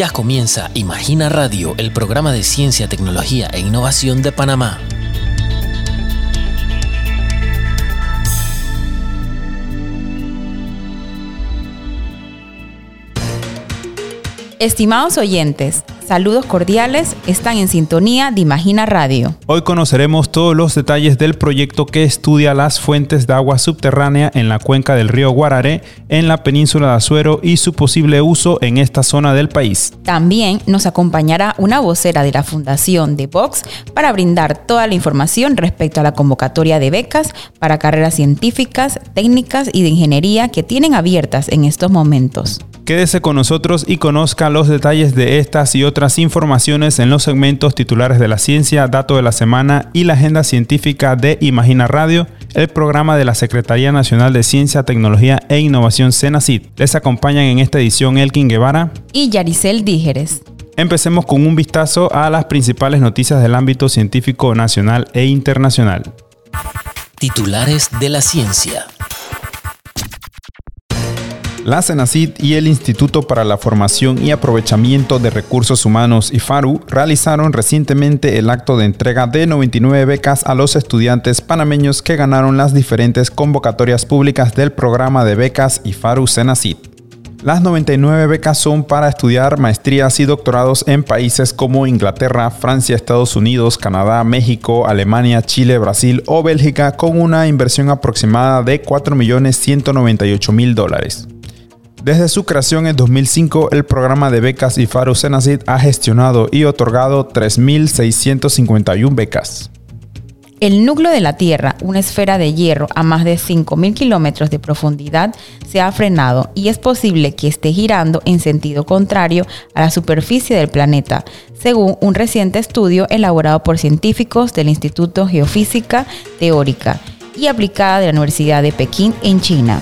Ya comienza Imagina Radio, el programa de ciencia, tecnología e innovación de Panamá. Estimados oyentes, saludos cordiales, están en sintonía de Imagina Radio. Hoy conoceremos todos los detalles del proyecto que estudia las fuentes de agua subterránea en la cuenca del río Guararé, en la península de Azuero y su posible uso en esta zona del país. También nos acompañará una vocera de la Fundación de Vox para brindar toda la información respecto a la convocatoria de becas para carreras científicas, técnicas y de ingeniería que tienen abiertas en estos momentos. Quédese con nosotros y conozca los detalles de estas y otras informaciones en los segmentos titulares de la ciencia, dato de la semana y la agenda científica de Imagina Radio, el programa de la Secretaría Nacional de Ciencia, Tecnología e Innovación CENACID. Les acompañan en esta edición Elkin Guevara y Yaricel Dígeres. Empecemos con un vistazo a las principales noticias del ámbito científico nacional e internacional. Titulares de la ciencia. La CENACID y el Instituto para la Formación y Aprovechamiento de Recursos Humanos IFARU realizaron recientemente el acto de entrega de 99 becas a los estudiantes panameños que ganaron las diferentes convocatorias públicas del programa de becas IFARU CENACID. Las 99 becas son para estudiar maestrías y doctorados en países como Inglaterra, Francia, Estados Unidos, Canadá, México, Alemania, Chile, Brasil o Bélgica con una inversión aproximada de 4.198.000 dólares. Desde su creación en 2005, el programa de becas IFARU ha gestionado y otorgado 3.651 becas. El núcleo de la Tierra, una esfera de hierro a más de 5.000 kilómetros de profundidad, se ha frenado y es posible que esté girando en sentido contrario a la superficie del planeta, según un reciente estudio elaborado por científicos del Instituto Geofísica Teórica y Aplicada de la Universidad de Pekín en China.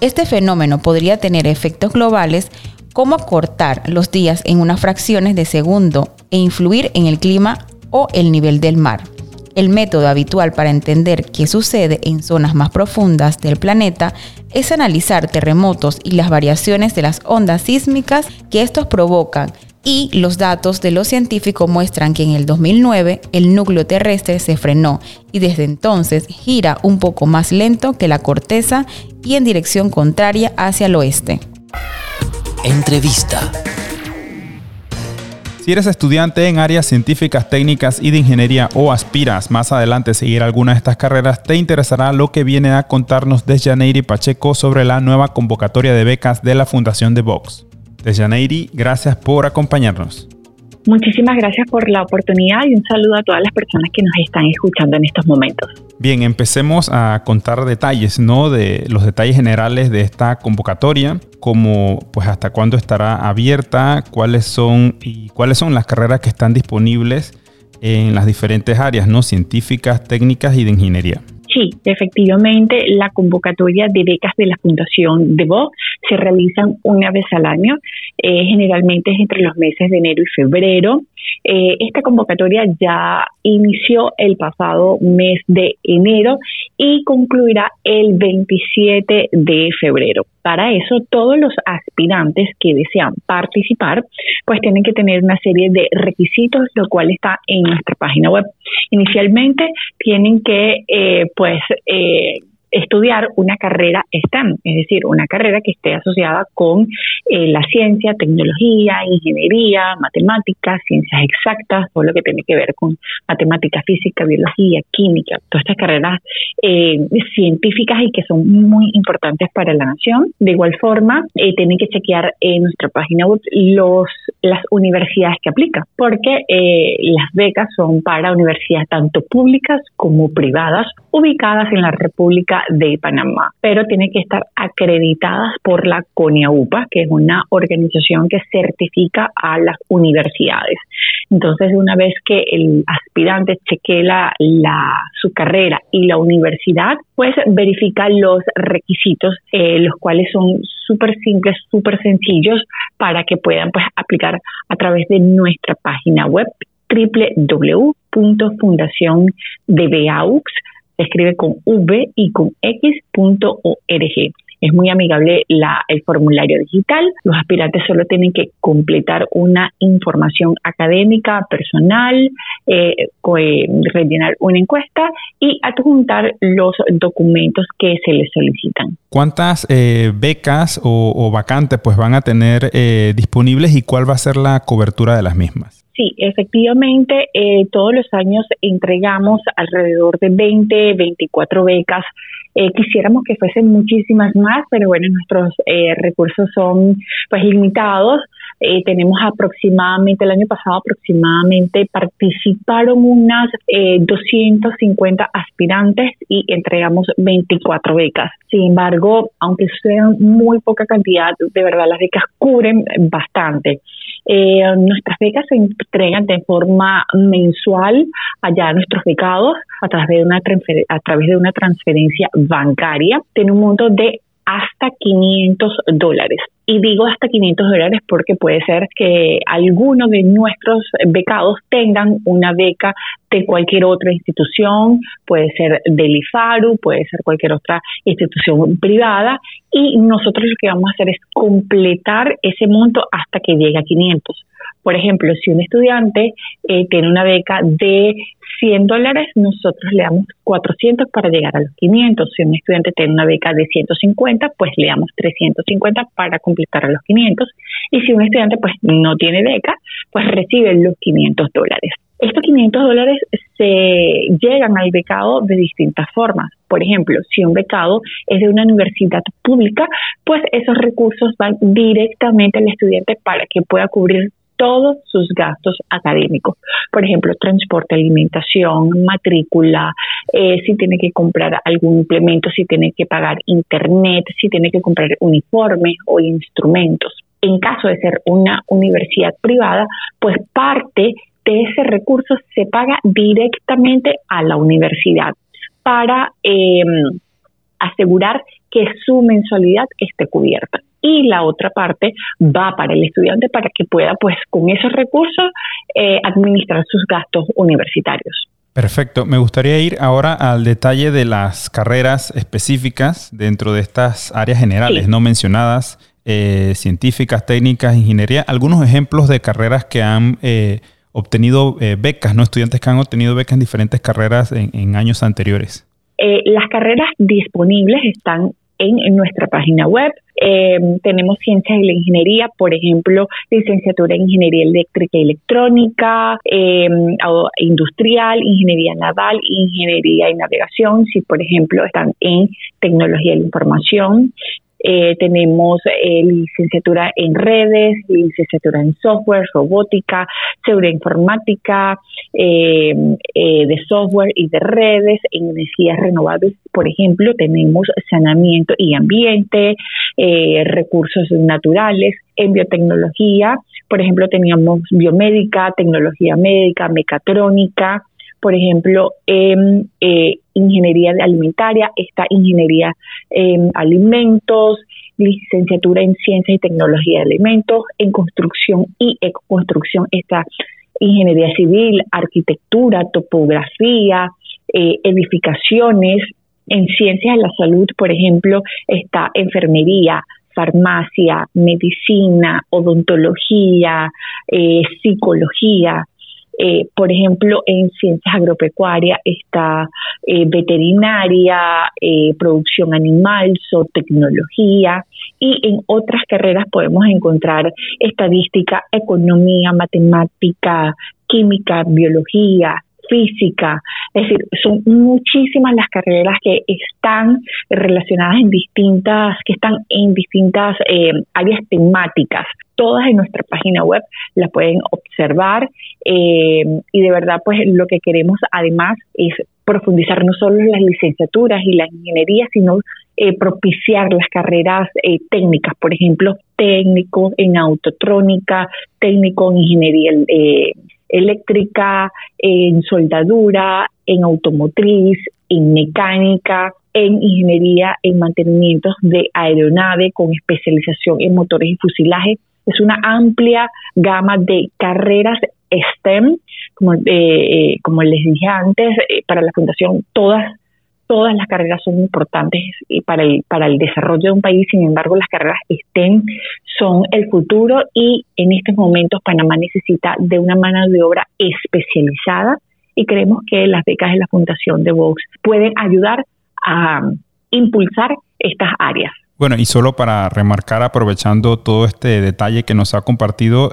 Este fenómeno podría tener efectos globales como acortar los días en unas fracciones de segundo e influir en el clima o el nivel del mar. El método habitual para entender qué sucede en zonas más profundas del planeta es analizar terremotos y las variaciones de las ondas sísmicas que estos provocan y los datos de los científicos muestran que en el 2009 el núcleo terrestre se frenó y desde entonces gira un poco más lento que la corteza y en dirección contraria hacia el oeste. Entrevista. Si eres estudiante en áreas científicas, técnicas y de ingeniería o aspiras más adelante a seguir alguna de estas carreras, te interesará lo que viene a contarnos Janeiri Pacheco sobre la nueva convocatoria de becas de la Fundación de Vox. Dejaneiri, gracias por acompañarnos. Muchísimas gracias por la oportunidad y un saludo a todas las personas que nos están escuchando en estos momentos. Bien, empecemos a contar detalles, ¿no? De los detalles generales de esta convocatoria, como pues hasta cuándo estará abierta, cuáles son y cuáles son las carreras que están disponibles en las diferentes áreas, ¿no? Científicas, técnicas y de ingeniería. Sí, efectivamente, la convocatoria de becas de la Fundación de Vox se realizan una vez al año, eh, generalmente es entre los meses de enero y febrero. Eh, esta convocatoria ya inició el pasado mes de enero y concluirá el 27 de febrero. Para eso, todos los aspirantes que desean participar, pues tienen que tener una serie de requisitos, lo cual está en nuestra página web. Inicialmente, tienen que, eh, pues, eh, estudiar una carrera STEM, es decir, una carrera que esté asociada con eh, la ciencia, tecnología, ingeniería, matemáticas, ciencias exactas, todo lo que tiene que ver con matemática, física, biología, química, todas estas carreras eh, científicas y que son muy importantes para la nación. De igual forma, eh, tienen que chequear en nuestra página web los, las universidades que aplican, porque las becas son para universidades tanto públicas como privadas ubicadas en la República de Panamá, pero tiene que estar acreditadas por la CONIAUPA, que es una organización que certifica a las universidades. Entonces, una vez que el aspirante chequee la, su carrera y la universidad, pues verifica los requisitos, eh, los cuales son súper simples, súper sencillos para que puedan pues aplicar a través de nuestra página web www.fundaciondbaux se escribe con v y con x.org. Es muy amigable el formulario digital. Los aspirantes solo tienen que completar una información académica, personal, eh, eh, rellenar una encuesta y adjuntar los documentos que se les solicitan. ¿Cuántas eh, becas o, vacantes pues van a tener disponibles y cuál va a ser la cobertura de las mismas? Sí, efectivamente, todos los años entregamos alrededor de 20, 24 becas eh, quisiéramos que fuesen muchísimas más, pero bueno, nuestros eh, recursos son pues limitados. Eh, tenemos aproximadamente, el año pasado aproximadamente participaron unas 250 aspirantes y entregamos 24 becas. Sin embargo, aunque sean muy poca cantidad, de verdad las becas cubren bastante. Eh, nuestras becas se entregan de forma mensual allá a nuestros becados a través de una, a través de una transferencia bancaria. Tiene un monto de hasta 500 dólares. Y digo hasta 500 dólares porque puede ser que algunos de nuestros becados tengan una beca de cualquier otra institución, puede ser del IFARU, puede ser cualquier otra institución privada, y nosotros lo que vamos a hacer es completar ese monto hasta que llegue a 500. Por ejemplo, si un estudiante eh, tiene una beca de 100 dólares, nosotros le damos 400 para llegar a los 500. Si un estudiante tiene una beca de 150, pues le damos 350 para completar a los 500. Y si un estudiante pues no tiene beca, pues recibe los 500 dólares. Estos 500 dólares se llegan al becado de distintas formas. Por ejemplo, si un becado es de una universidad pública, pues esos recursos van directamente al estudiante para que pueda cubrir todos sus gastos académicos. Por ejemplo, transporte, alimentación, matrícula, eh, si tiene que comprar algún implemento, si tiene que pagar internet, si tiene que comprar uniformes o instrumentos. En caso de ser una universidad privada, pues parte de ese recurso se paga directamente a la universidad para em, asegurar que su mensualidad esté cubierta y la otra parte va para el estudiante para que pueda, pues, con esos recursos eh, administrar sus gastos universitarios. Perfecto. Me gustaría ir ahora al detalle de las carreras específicas dentro de estas áreas generales no mencionadas, eh, científicas, técnicas, ingeniería. Algunos ejemplos de carreras que han eh, obtenido becas, ¿no? Estudiantes que han obtenido becas en diferentes carreras en, años anteriores. las carreras disponibles están en nuestra página web. Eh, tenemos ciencias de la ingeniería, por ejemplo, licenciatura en ingeniería eléctrica y electrónica, eh, industrial, ingeniería naval, ingeniería y navegación, si por ejemplo están en tecnología de la información, eh, tenemos eh, licenciatura en redes, licenciatura en software, robótica, seguridad informática, eh, de software y de redes, en energías renovables, por ejemplo, tenemos saneamiento y ambiente, recursos naturales, en biotecnología, por ejemplo, teníamos biomédica, tecnología médica, mecatrónica, por ejemplo, en eh, ingeniería alimentaria, está ingeniería en alimentos, licenciatura en ciencia y tecnología de alimentos, en construcción y ecoconstrucción está ingeniería civil, arquitectura, topografía, eh, edificaciones, en ciencias de la salud, por ejemplo, está enfermería, farmacia, medicina, odontología, eh, psicología, eh, por ejemplo, en ciencias agropecuarias está eh, veterinaria, eh, producción animal, zootecnología y en otras carreras podemos encontrar estadística, economía, matemática, química, biología, física, es decir, son muchísimas las carreras que están relacionadas en distintas, que están en distintas eh, áreas temáticas. Todas en nuestra página web las pueden observar eh, y de verdad, pues lo que queremos además es profundizar no solo en las licenciaturas y la ingeniería, sino eh, propiciar las carreras técnicas, por ejemplo, técnico en autotrónica, técnico en ingeniería eléctrica, en soldadura, en automotriz, en mecánica, en ingeniería, en mantenimientos de aeronave con especialización en motores y fusilaje. Es una amplia gama de carreras STEM, como, eh, como les dije antes, eh, para la Fundación todas todas las carreras son importantes para el, para el desarrollo de un país, sin embargo las carreras STEM son el futuro y en estos momentos Panamá necesita de una mano de obra especializada y creemos que las becas de la Fundación de Vox pueden ayudar a impulsar estas áreas. Bueno, y solo para remarcar, aprovechando todo este detalle que nos ha compartido,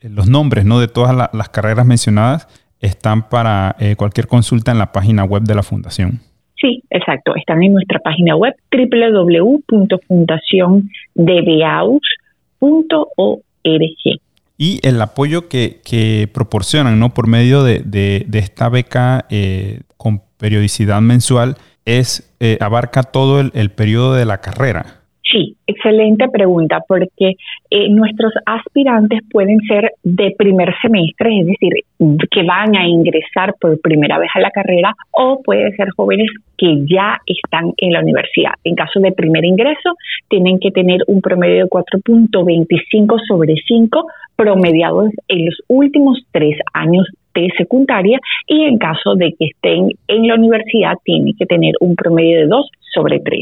los nombres ¿no? de todas las carreras mencionadas están para eh, cualquier consulta en la página web de la Fundación. Sí, exacto. Están en nuestra página web www.fundaciondbaus.org. Y el apoyo que, proporcionan ¿no? por medio de, esta beca eh, con periodicidad mensual es eh, abarca todo el, periodo de la carrera. Sí, excelente pregunta, porque eh, nuestros aspirantes pueden ser de primer semestre, es decir, que van a ingresar por primera vez a la carrera, o pueden ser jóvenes que ya están en la universidad. En caso de primer ingreso, tienen que tener un promedio de 4.25 sobre 5 promediados en los últimos tres años de secundaria y en caso de que estén en la universidad tienen que tener un promedio de 2 sobre 3.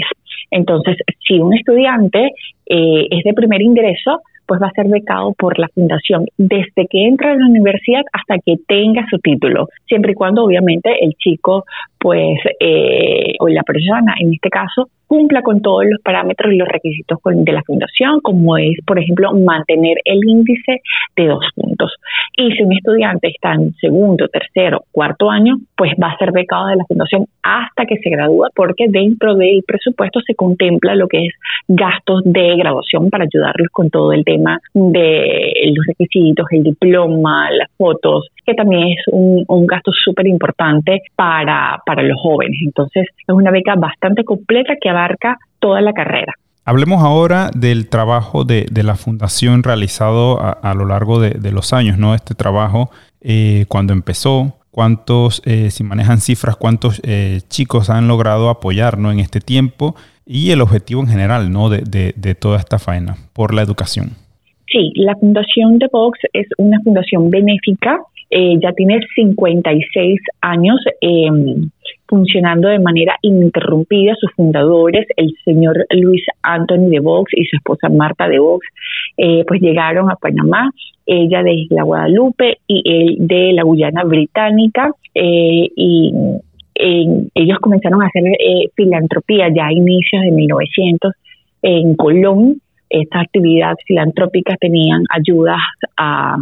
Entonces, si un estudiante eh, es de primer ingreso, pues va a ser becado por la fundación desde que entra a la universidad hasta que tenga su título, siempre y cuando obviamente el chico, pues, eh, o la persona en este caso, cumpla con todos los parámetros y los requisitos de la fundación, como es, por ejemplo, mantener el índice de dos puntos. Y si un estudiante está en segundo, tercero, cuarto año, pues va a ser becado de la fundación hasta que se gradúa, porque dentro del presupuesto se contempla lo que es gastos de graduación para ayudarlos con todo el tema de los requisitos, el diploma, las fotos, que también es un, gasto súper importante para, para los jóvenes. Entonces, es una beca bastante completa que abarca toda la carrera. Hablemos ahora del trabajo de, la fundación realizado a, lo largo de, los años, ¿no? Este trabajo, eh, cuando empezó, cuántos, eh, si manejan cifras, cuántos eh, chicos han logrado apoyar en este tiempo y el objetivo en general ¿no? de, de toda esta faena por la educación. Sí, la Fundación de Vox es una fundación benéfica, ya tiene 56 años em, funcionando de manera ininterrumpida. Sus fundadores, el señor Luis Anthony de Vox y su esposa Marta de Vox, eh, pues llegaron a Panamá, ella de Isla Guadalupe y él de la Guyana Británica. Eh, y ellos comenzaron a hacer eh, filantropía ya a inicios de 1900 en Colón. Estas actividades filantrópicas tenían ayudas a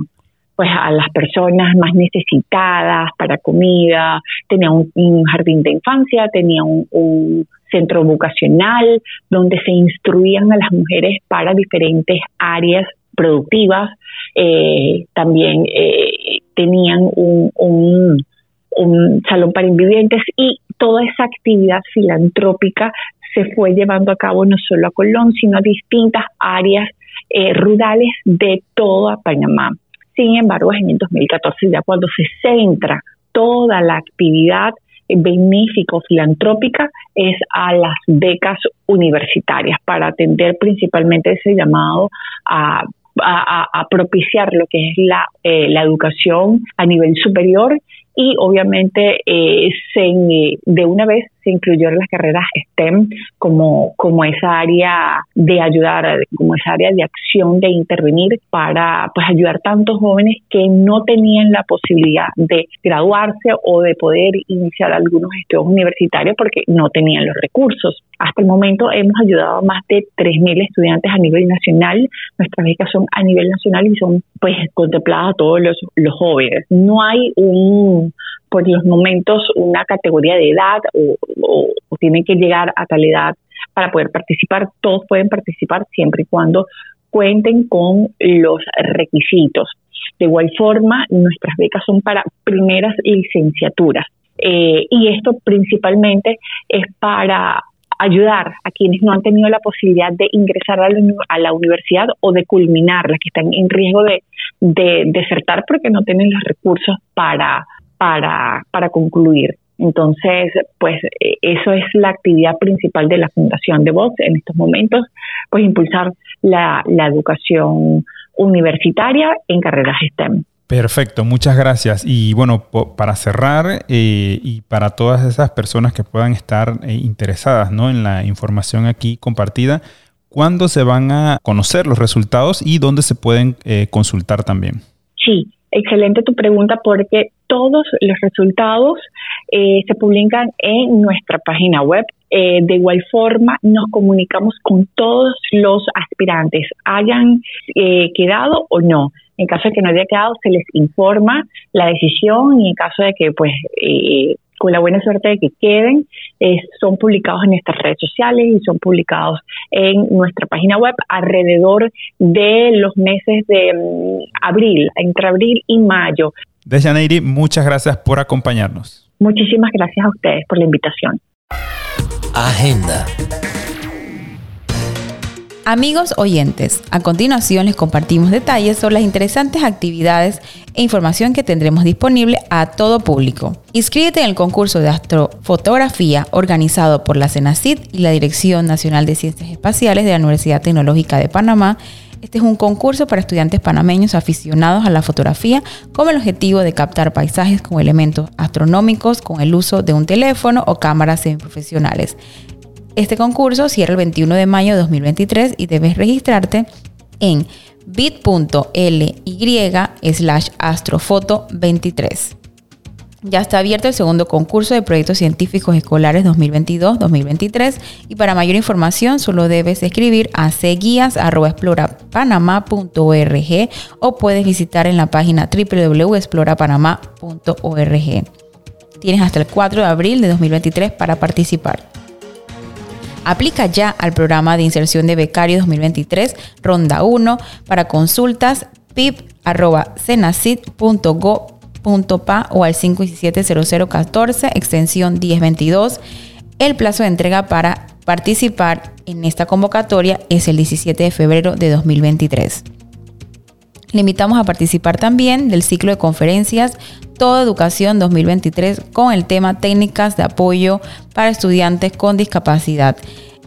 pues a las personas más necesitadas para comida, tenía un, jardín de infancia, tenía un, centro vocacional donde se instruían a las mujeres para diferentes áreas productivas, eh, también eh, tenían un, salón para invivientes y toda esa actividad filantrópica se fue llevando a cabo no solo a Colón, sino a distintas áreas eh, rurales de toda Panamá. Sin embargo, en el 2014, ya cuando se centra toda la actividad benéfico-filantrópica, es a las becas universitarias para atender principalmente ese llamado a propiciar lo que es la, eh, la educación a nivel superior y obviamente eh, se, de una vez se incluyeron las carreras STEM como, como esa área de ayudar, como esa área de acción, de intervenir para pues ayudar a tantos jóvenes que no tenían la posibilidad de graduarse o de poder iniciar algunos estudios universitarios porque no tenían los recursos. Hasta el momento hemos ayudado a más de 3.000 estudiantes a nivel nacional. Nuestras becas son a nivel nacional y son pues contempladas a todos los, los jóvenes. No hay un por los momentos una categoría de edad o, tienen que llegar a tal edad para poder participar. Todos pueden participar siempre y cuando cuenten con los requisitos. De igual forma, nuestras becas son para primeras licenciaturas. Eh, y esto principalmente es para ayudar a quienes no han tenido la posibilidad de ingresar a la, universidad o de culminar, las que están en riesgo de desertar porque no tienen los recursos para, para, para concluir. Entonces, pues eh, eso es la actividad principal de la Fundación de Vox en estos momentos, pues impulsar la, la educación universitaria en carreras STEM. Perfecto, muchas gracias. Y bueno, para cerrar eh, y para todas esas personas que puedan estar eh, interesadas ¿no? en la información aquí compartida, ¿cuándo se van a conocer los resultados y dónde se pueden eh, consultar también? Sí, excelente tu pregunta porque todos los resultados se publican en nuestra página web. de igual forma, nos comunicamos con todos los aspirantes, hayan quedado o no. En caso de que no haya quedado, se les informa la decisión y en caso de que, pues, eh, con la buena suerte de que queden, son publicados en nuestras redes sociales y son publicados en nuestra página web alrededor de los meses de mm, abril, entre abril y mayo. Dejaneiri, muchas gracias por acompañarnos. Muchísimas gracias a ustedes por la invitación. Agenda. Amigos oyentes, a continuación les compartimos detalles sobre las interesantes actividades e información que tendremos disponible a todo público. Inscríbete en el concurso de astrofotografía organizado por la CENACID y la Dirección Nacional de Ciencias Espaciales de la Universidad Tecnológica de Panamá. Este es un concurso para estudiantes panameños aficionados a la fotografía con el objetivo de captar paisajes con elementos astronómicos con el uso de un teléfono o cámaras semiprofesionales. Este concurso cierra el 21 de mayo de 2023 y debes registrarte en bit.ly slash astrofoto 23. Ya está abierto el segundo concurso de proyectos científicos escolares 2022-2023 y para mayor información solo debes escribir a seguías.explorapanamá.org o puedes visitar en la página www.explorapanamá.org. Tienes hasta el 4 de abril de 2023 para participar. Aplica ya al programa de inserción de becario 2023, ronda 1, para consultas pip.cenacid.go.pa o al 517-0014, extensión 1022. El plazo de entrega para participar en esta convocatoria es el 17 de febrero de 2023. Le invitamos a participar también del ciclo de conferencias Toda Educación 2023 con el tema Técnicas de apoyo para estudiantes con discapacidad.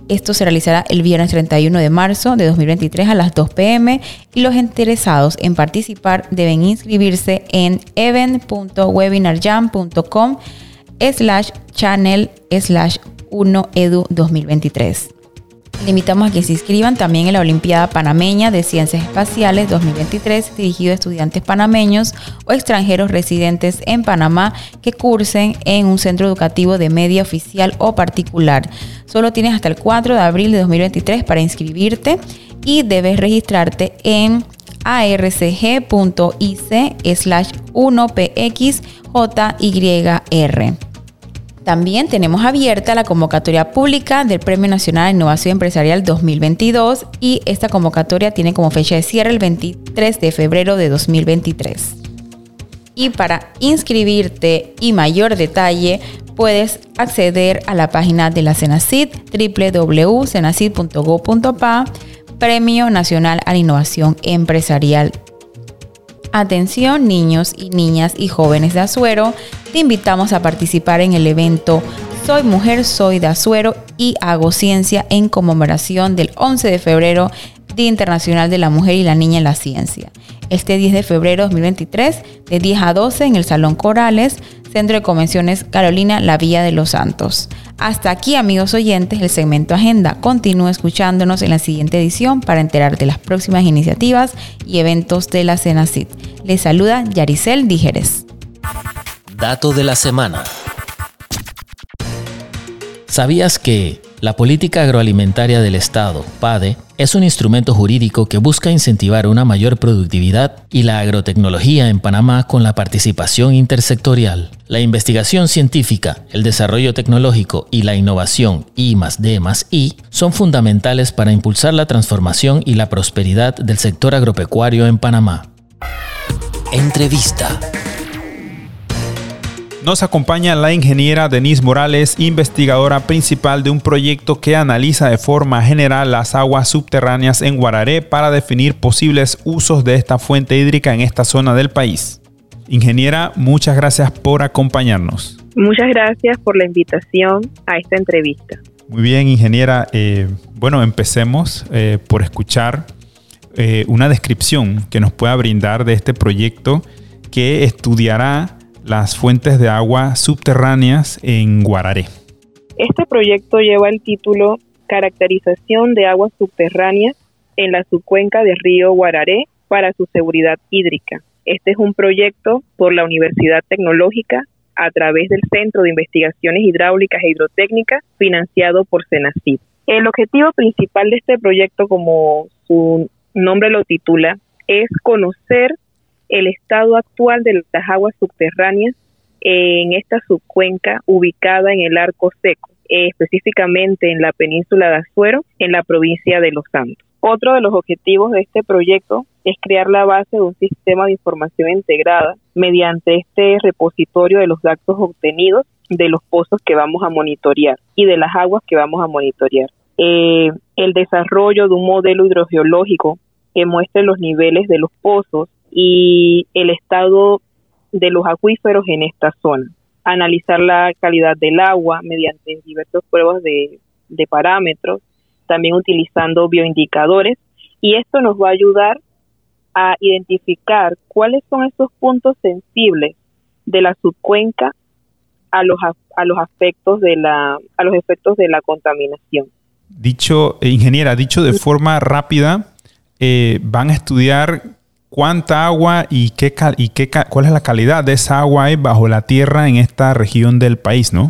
Esto se realizará el viernes 31 de marzo de 2023 a las 2 pm y los interesados en participar deben inscribirse en event.webinarjam.com slash channel slash 1edu 2023. Le invitamos a que se inscriban también en la Olimpiada Panameña de Ciencias Espaciales 2023, dirigido a estudiantes panameños o extranjeros residentes en Panamá que cursen en un centro educativo de media oficial o particular. Solo tienes hasta el 4 de abril de 2023 para inscribirte y debes registrarte en arcg.ic slash 1pxjyr. También tenemos abierta la convocatoria pública del Premio Nacional de Innovación Empresarial 2022 y esta convocatoria tiene como fecha de cierre el 23 de febrero de 2023. Y para inscribirte y mayor detalle, puedes acceder a la página de la Cenacid www.cenacid.go.pa Premio Nacional a la Innovación Empresarial Atención niños y niñas y jóvenes de Azuero, te invitamos a participar en el evento Soy Mujer, Soy de Azuero y Hago Ciencia en conmemoración del 11 de febrero, Día Internacional de la Mujer y la Niña en la Ciencia. Este 10 de febrero de 2023, de 10 a 12 en el Salón Corales, Centro de Convenciones Carolina, la Villa de los Santos. Hasta aquí, amigos oyentes, el segmento Agenda. Continúa escuchándonos en la siguiente edición para enterar de las próximas iniciativas y eventos de la CENACIT. Les saluda Yaricel Dígeres. Dato de la semana. ¿Sabías que la política agroalimentaria del Estado, PADE, es un instrumento jurídico que busca incentivar una mayor productividad y la agrotecnología en Panamá con la participación intersectorial. La investigación científica, el desarrollo tecnológico y la innovación I D I son fundamentales para impulsar la transformación y la prosperidad del sector agropecuario en Panamá. Entrevista. Nos acompaña la ingeniera Denise Morales, investigadora principal de un proyecto que analiza de forma general las aguas subterráneas en Guararé para definir posibles usos de esta fuente hídrica en esta zona del país. Ingeniera, muchas gracias por acompañarnos. Muchas gracias por la invitación a esta entrevista. Muy bien, ingeniera. Eh, bueno, empecemos eh, por escuchar eh, una descripción que nos pueda brindar de este proyecto que estudiará las fuentes de agua subterráneas en Guararé. Este proyecto lleva el título Caracterización de aguas subterráneas en la subcuenca del río Guararé para su seguridad hídrica. Este es un proyecto por la Universidad Tecnológica a través del Centro de Investigaciones Hidráulicas e Hidrotécnicas financiado por CENACID. El objetivo principal de este proyecto, como su nombre lo titula, es conocer el estado actual de las aguas subterráneas en esta subcuenca ubicada en el Arco Seco, específicamente en la península de Azuero, en la provincia de Los Santos. Otro de los objetivos de este proyecto es crear la base de un sistema de información integrada mediante este repositorio de los datos obtenidos de los pozos que vamos a monitorear y de las aguas que vamos a monitorear. Eh, el desarrollo de un modelo hidrogeológico que muestre los niveles de los pozos y el estado de los acuíferos en esta zona. Analizar la calidad del agua mediante diversas pruebas de, de parámetros, también utilizando bioindicadores, y esto nos va a ayudar a identificar cuáles son esos puntos sensibles de la subcuenca a los, a los aspectos de la a los efectos de la contaminación. Dicho eh, ingeniera, dicho de forma rápida, eh, van a estudiar cuánta agua y qué y qué cuál es la calidad de esa agua bajo la tierra en esta región del país, ¿no?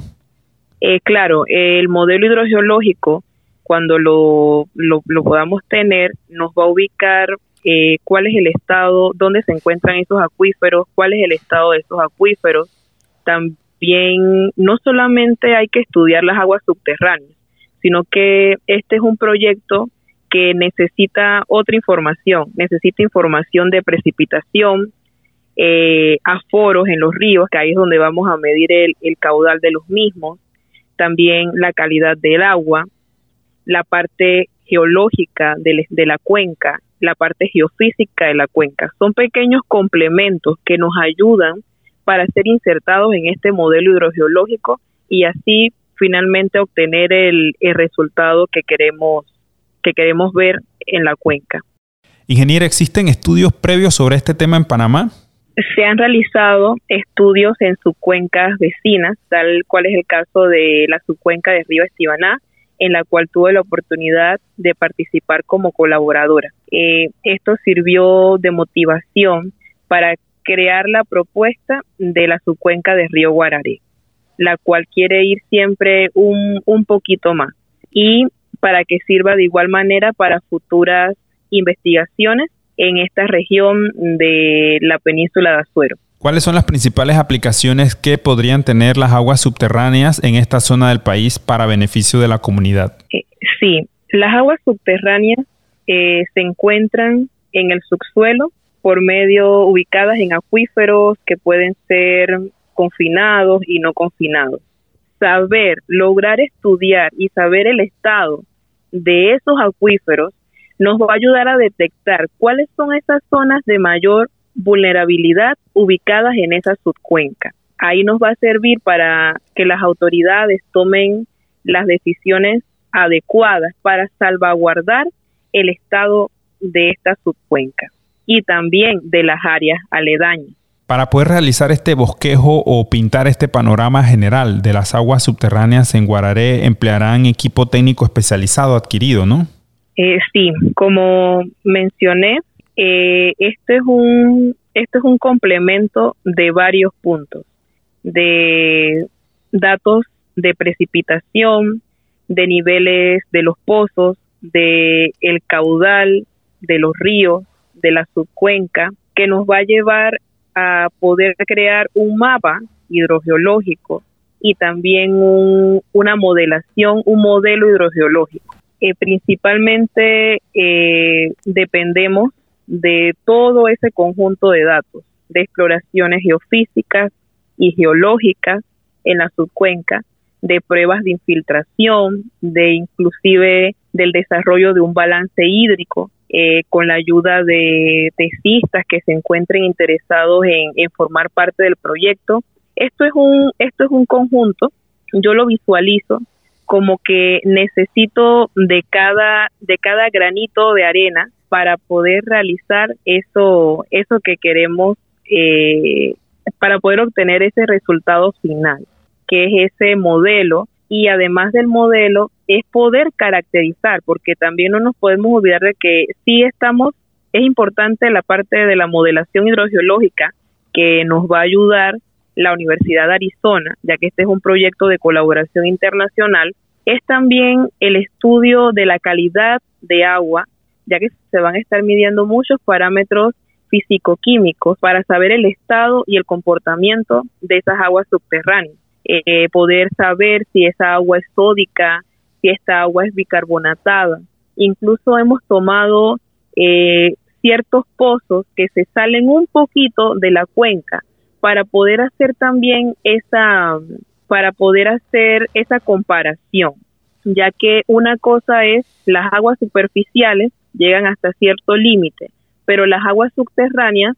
Eh, claro, el modelo hidrogeológico cuando lo, lo, lo podamos tener nos va a ubicar eh, cuál es el estado, dónde se encuentran esos acuíferos, cuál es el estado de esos acuíferos. También no solamente hay que estudiar las aguas subterráneas, sino que este es un proyecto que necesita otra información, necesita información de precipitación, eh, aforos en los ríos, que ahí es donde vamos a medir el, el caudal de los mismos, también la calidad del agua, la parte geológica de, de la cuenca, la parte geofísica de la cuenca. Son pequeños complementos que nos ayudan para ser insertados en este modelo hidrogeológico y así finalmente obtener el, resultado que queremos, que queremos ver en la cuenca. Ingeniera, ¿existen estudios previos sobre este tema en Panamá? Se han realizado estudios en subcuencas vecinas, tal cual es el caso de la subcuenca de Río Estibaná, en la cual tuve la oportunidad de participar como colaboradora. Eh, esto sirvió de motivación para crear la propuesta de la subcuenca de Río Guararé, la cual quiere ir siempre un, un poquito más y para que sirva de igual manera para futuras investigaciones en esta región de la península de Azuero. ¿Cuáles son las principales aplicaciones que podrían tener las aguas subterráneas en esta zona del país para beneficio de la comunidad? Eh, sí, las aguas subterráneas eh, se encuentran en el subsuelo por medio ubicadas en acuíferos que pueden ser confinados y no confinados. Saber, lograr estudiar y saber el estado de esos acuíferos nos va a ayudar a detectar cuáles son esas zonas de mayor vulnerabilidad ubicadas en esa subcuenca. Ahí nos va a servir para que las autoridades tomen las decisiones adecuadas para salvaguardar el estado de esta subcuenca y también de las áreas aledañas. Para poder realizar este bosquejo o pintar este panorama general de las aguas subterráneas en Guararé, emplearán equipo técnico especializado adquirido, ¿no? Eh, sí, como mencioné, eh, este es un este es un complemento de varios puntos de datos de precipitación de niveles de los pozos de el caudal de los ríos de la subcuenca que nos va a llevar a poder crear un mapa hidrogeológico y también una modelación, un modelo hidrogeológico. Eh, principalmente eh, dependemos de todo ese conjunto de datos, de exploraciones geofísicas y geológicas en la subcuenca, de pruebas de infiltración, de inclusive del desarrollo de un balance hídrico eh, con la ayuda de tesistas que se encuentren interesados en, formar parte del proyecto. Esto es un esto es un conjunto. Yo lo visualizo como que necesito de cada de cada granito de arena para poder realizar eso, eso que queremos eh, para poder obtener ese resultado final, que es ese modelo. Y además del modelo, es poder caracterizar, porque también no nos podemos olvidar de que sí estamos, es importante la parte de la modelación hidrogeológica que nos va a ayudar la Universidad de Arizona, ya que este es un proyecto de colaboración internacional, es también el estudio de la calidad de agua, ya que se van a estar midiendo muchos parámetros físico-químicos para saber el estado y el comportamiento de esas aguas subterráneas. Eh, poder saber si esa agua es sódica, si esta agua es bicarbonatada. Incluso hemos tomado eh, ciertos pozos que se salen un poquito de la cuenca para poder hacer también esa para poder hacer esa comparación, ya que una cosa es las aguas superficiales llegan hasta cierto límite, pero las aguas subterráneas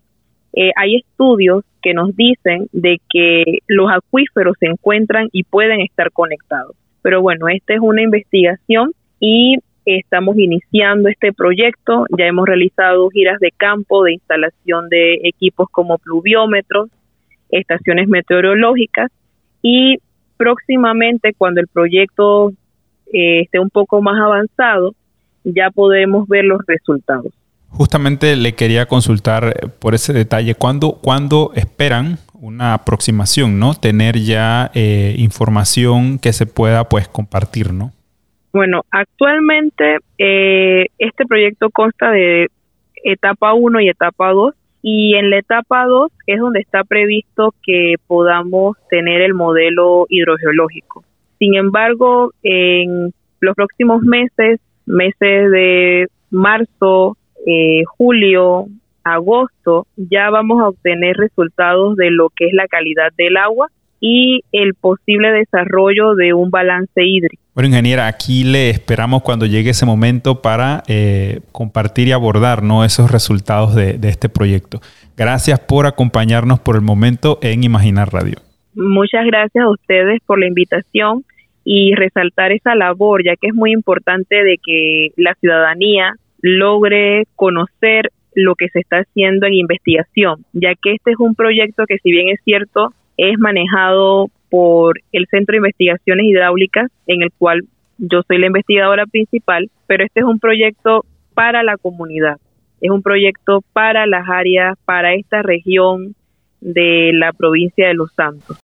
eh, hay estudios que nos dicen de que los acuíferos se encuentran y pueden estar conectados. Pero bueno, esta es una investigación y estamos iniciando este proyecto. Ya hemos realizado giras de campo de instalación de equipos como pluviómetros, estaciones meteorológicas y próximamente cuando el proyecto eh, esté un poco más avanzado, ya podemos ver los resultados. Justamente le quería consultar eh, por ese detalle, ¿cuándo, ¿cuándo esperan una aproximación, ¿no? Tener ya eh, información que se pueda pues compartir, ¿no? Bueno, actualmente eh, este proyecto consta de etapa 1 y etapa 2 y en la etapa 2 es donde está previsto que podamos tener el modelo hidrogeológico. Sin embargo, en los próximos meses, meses de marzo, eh, julio, agosto, ya vamos a obtener resultados de lo que es la calidad del agua y el posible desarrollo de un balance hídrico. Bueno, ingeniera, aquí le esperamos cuando llegue ese momento para eh, compartir y abordar ¿no? esos resultados de, de este proyecto. Gracias por acompañarnos por el momento en Imaginar Radio. Muchas gracias a ustedes por la invitación y resaltar esa labor, ya que es muy importante de que la ciudadanía logre conocer lo que se está haciendo en investigación, ya que este es un proyecto que si bien es cierto, es manejado por el Centro de Investigaciones Hidráulicas, en el cual yo soy la investigadora principal, pero este es un proyecto para la comunidad, es un proyecto para las áreas, para esta región de la provincia de Los Santos.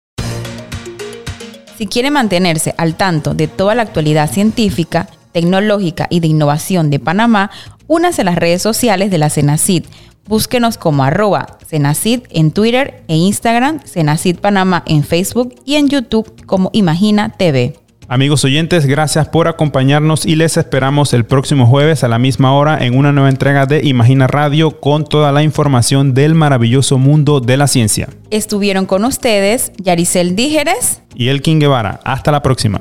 Si quiere mantenerse al tanto de toda la actualidad científica, tecnológica y de innovación de Panamá, únase a las redes sociales de la CENACID. Búsquenos como arroba Cenacid en Twitter e Instagram, Cenacid Panamá en Facebook y en YouTube como Imagina TV. Amigos oyentes, gracias por acompañarnos y les esperamos el próximo jueves a la misma hora en una nueva entrega de Imagina Radio con toda la información del maravilloso mundo de la ciencia. Estuvieron con ustedes Yaricel Dígeres y Elkin Guevara. Hasta la próxima.